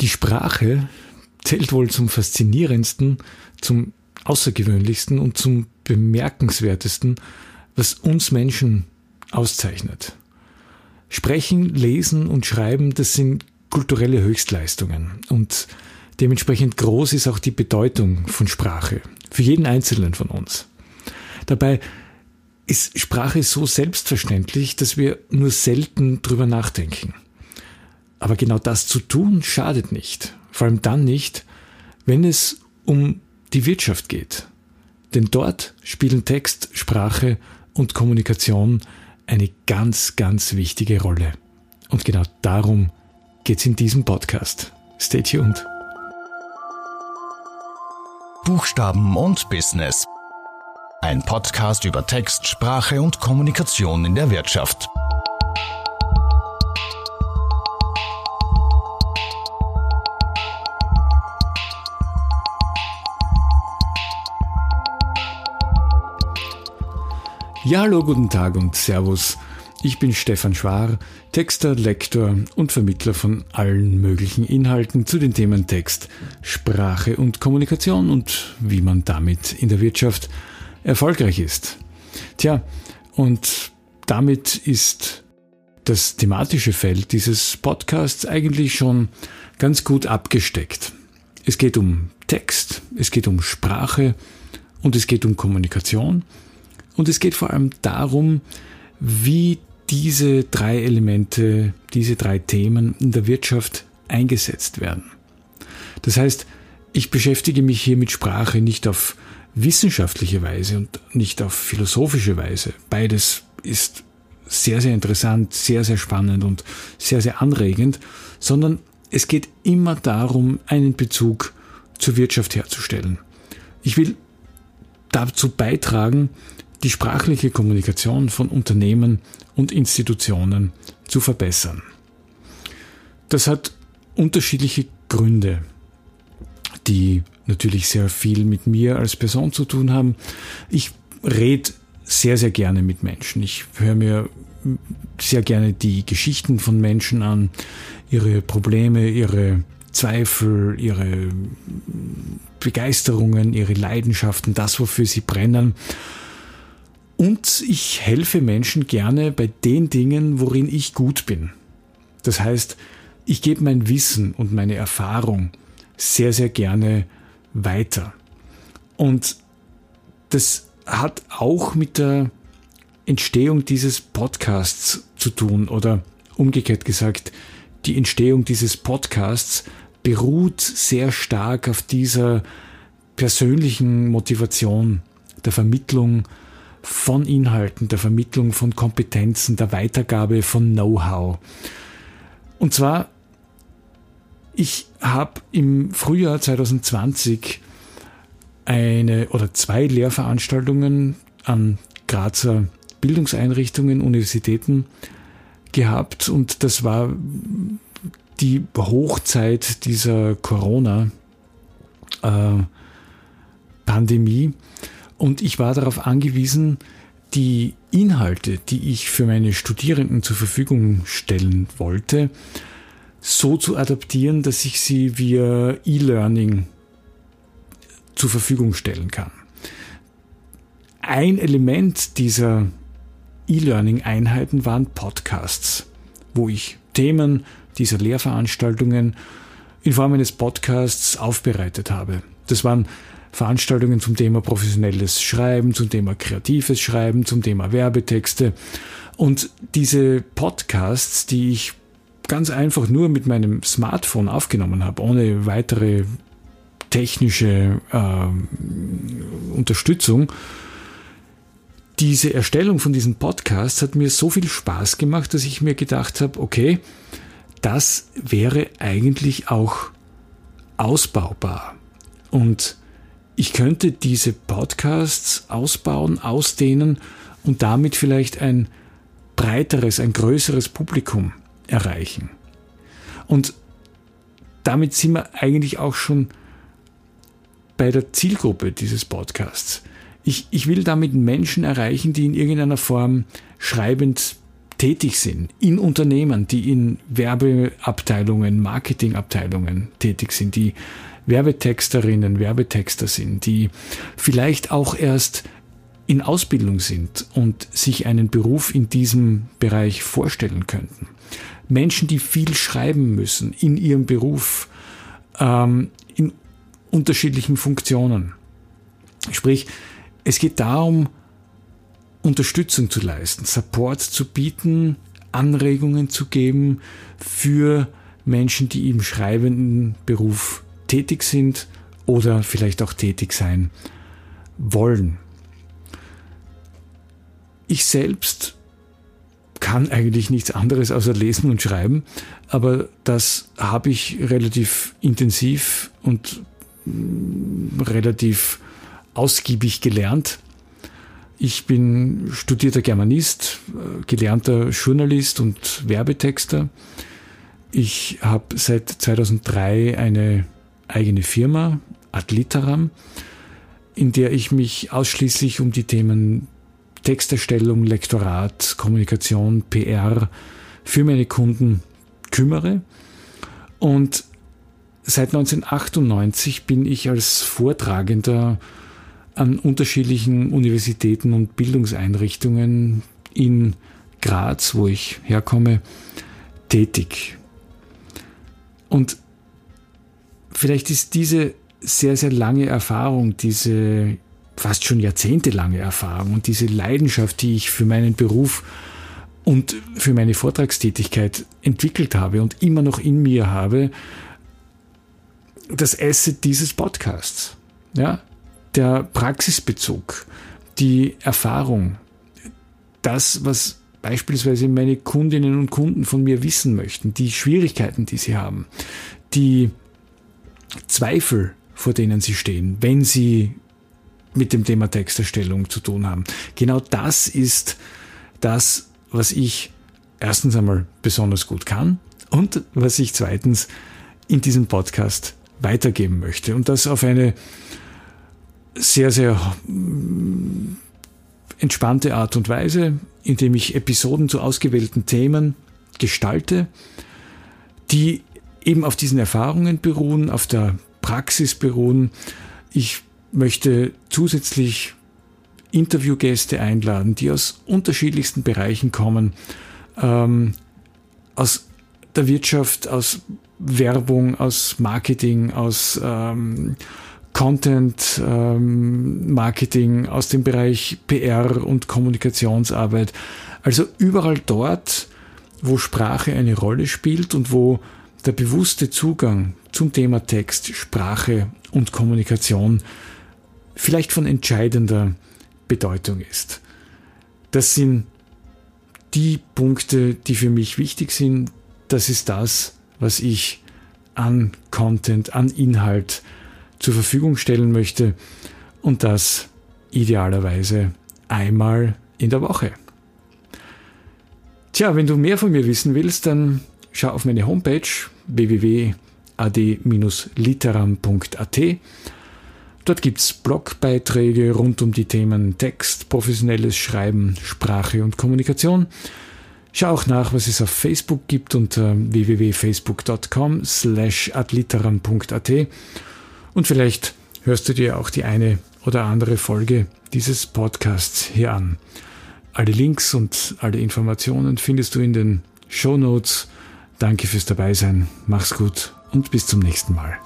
Die Sprache zählt wohl zum faszinierendsten, zum außergewöhnlichsten und zum bemerkenswertesten, was uns Menschen auszeichnet. Sprechen, Lesen und Schreiben, das sind kulturelle Höchstleistungen und dementsprechend groß ist auch die Bedeutung von Sprache für jeden Einzelnen von uns. Dabei ist Sprache so selbstverständlich, dass wir nur selten drüber nachdenken. Aber genau das zu tun schadet nicht. Vor allem dann nicht, wenn es um die Wirtschaft geht. Denn dort spielen Text, Sprache und Kommunikation eine ganz, ganz wichtige Rolle. Und genau darum geht's in diesem Podcast. Stay tuned. Buchstaben und Business. Ein Podcast über Text, Sprache und Kommunikation in der Wirtschaft. Ja, hallo, guten Tag und Servus. Ich bin Stefan Schwar, Texter, Lektor und Vermittler von allen möglichen Inhalten zu den Themen Text, Sprache und Kommunikation und wie man damit in der Wirtschaft erfolgreich ist. Tja, und damit ist das thematische Feld dieses Podcasts eigentlich schon ganz gut abgesteckt. Es geht um Text, es geht um Sprache und es geht um Kommunikation und es geht vor allem darum, wie diese drei Elemente, diese drei Themen in der Wirtschaft eingesetzt werden. Das heißt, ich beschäftige mich hier mit Sprache nicht auf wissenschaftliche Weise und nicht auf philosophische Weise. Beides ist sehr, sehr interessant, sehr, sehr spannend und sehr, sehr anregend, sondern es geht immer darum, einen Bezug zur Wirtschaft herzustellen. Ich will dazu beitragen, die sprachliche Kommunikation von Unternehmen und Institutionen zu verbessern. Das hat unterschiedliche Gründe, die natürlich sehr viel mit mir als Person zu tun haben. Ich rede sehr, sehr gerne mit Menschen. Ich höre mir sehr gerne die Geschichten von Menschen an, ihre Probleme, ihre Zweifel, ihre Begeisterungen, ihre Leidenschaften, das, wofür sie brennen. Und ich helfe Menschen gerne bei den Dingen, worin ich gut bin. Das heißt, ich gebe mein Wissen und meine Erfahrung sehr, sehr gerne weiter. Und das hat auch mit der Entstehung dieses Podcasts zu tun oder umgekehrt gesagt, die Entstehung dieses Podcasts beruht sehr stark auf dieser persönlichen Motivation der Vermittlung von Inhalten, der Vermittlung von Kompetenzen, der Weitergabe von Know-how. Und zwar, ich habe im Frühjahr 2020 eine oder zwei Lehrveranstaltungen an Grazer Bildungseinrichtungen, Universitäten gehabt und das war die Hochzeit dieser Corona-Pandemie. Äh, und ich war darauf angewiesen, die Inhalte, die ich für meine Studierenden zur Verfügung stellen wollte, so zu adaptieren, dass ich sie via E-Learning zur Verfügung stellen kann. Ein Element dieser E-Learning-Einheiten waren Podcasts, wo ich Themen dieser Lehrveranstaltungen in Form eines Podcasts aufbereitet habe. Das waren Veranstaltungen zum Thema professionelles Schreiben, zum Thema kreatives Schreiben, zum Thema Werbetexte. Und diese Podcasts, die ich ganz einfach nur mit meinem Smartphone aufgenommen habe, ohne weitere technische äh, Unterstützung, diese Erstellung von diesen Podcasts hat mir so viel Spaß gemacht, dass ich mir gedacht habe, okay, das wäre eigentlich auch ausbaubar. Und ich könnte diese Podcasts ausbauen, ausdehnen und damit vielleicht ein breiteres, ein größeres Publikum erreichen. Und damit sind wir eigentlich auch schon bei der Zielgruppe dieses Podcasts. Ich, ich will damit Menschen erreichen, die in irgendeiner Form schreibend tätig sind, in Unternehmen, die in Werbeabteilungen, Marketingabteilungen tätig sind, die Werbetexterinnen, Werbetexter sind, die vielleicht auch erst in Ausbildung sind und sich einen Beruf in diesem Bereich vorstellen könnten. Menschen, die viel schreiben müssen in ihrem Beruf, ähm, in unterschiedlichen Funktionen. Sprich, es geht darum, Unterstützung zu leisten, Support zu bieten, Anregungen zu geben für Menschen, die im schreibenden Beruf tätig sind oder vielleicht auch tätig sein wollen. Ich selbst kann eigentlich nichts anderes außer lesen und schreiben, aber das habe ich relativ intensiv und mm, relativ ausgiebig gelernt ich bin studierter Germanist, äh, gelernter Journalist und Werbetexter. Ich habe seit 2003 eine eigene Firma, Adliteram, in der ich mich ausschließlich um die Themen Texterstellung, Lektorat, Kommunikation, PR für meine Kunden kümmere. Und seit 1998 bin ich als Vortragender an unterschiedlichen Universitäten und Bildungseinrichtungen in Graz, wo ich herkomme, tätig. Und vielleicht ist diese sehr, sehr lange Erfahrung, diese fast schon jahrzehntelange Erfahrung und diese Leidenschaft, die ich für meinen Beruf und für meine Vortragstätigkeit entwickelt habe und immer noch in mir habe, das Asset dieses Podcasts. Ja, der Praxisbezug, die Erfahrung, das, was beispielsweise meine Kundinnen und Kunden von mir wissen möchten, die Schwierigkeiten, die sie haben, die Zweifel, vor denen sie stehen, wenn sie mit dem Thema Texterstellung zu tun haben. Genau das ist das, was ich erstens einmal besonders gut kann und was ich zweitens in diesem Podcast weitergeben möchte. Und das auf eine sehr, sehr mm, entspannte Art und Weise, indem ich Episoden zu ausgewählten Themen gestalte, die eben auf diesen Erfahrungen beruhen, auf der Praxis beruhen. Ich möchte zusätzlich Interviewgäste einladen, die aus unterschiedlichsten Bereichen kommen, ähm, aus der Wirtschaft, aus Werbung, aus Marketing, aus ähm, Content ähm, Marketing, aus dem Bereich PR und Kommunikationsarbeit. Also überall dort, wo Sprache eine Rolle spielt und wo der bewusste Zugang zum Thema Text, Sprache und Kommunikation vielleicht von entscheidender Bedeutung ist. Das sind die Punkte, die für mich wichtig sind. Das ist das, was ich an Content, an Inhalt zur Verfügung stellen möchte und das idealerweise einmal in der Woche. Tja, wenn du mehr von mir wissen willst, dann schau auf meine Homepage www.ad-literam.at. Dort gibt es Blogbeiträge rund um die Themen Text, professionelles Schreiben, Sprache und Kommunikation. Schau auch nach, was es auf Facebook gibt unter www.facebook.com slash adliteram.at und vielleicht hörst du dir auch die eine oder andere Folge dieses Podcasts hier an. Alle Links und alle Informationen findest du in den Show Notes. Danke fürs Dabeisein, mach's gut und bis zum nächsten Mal.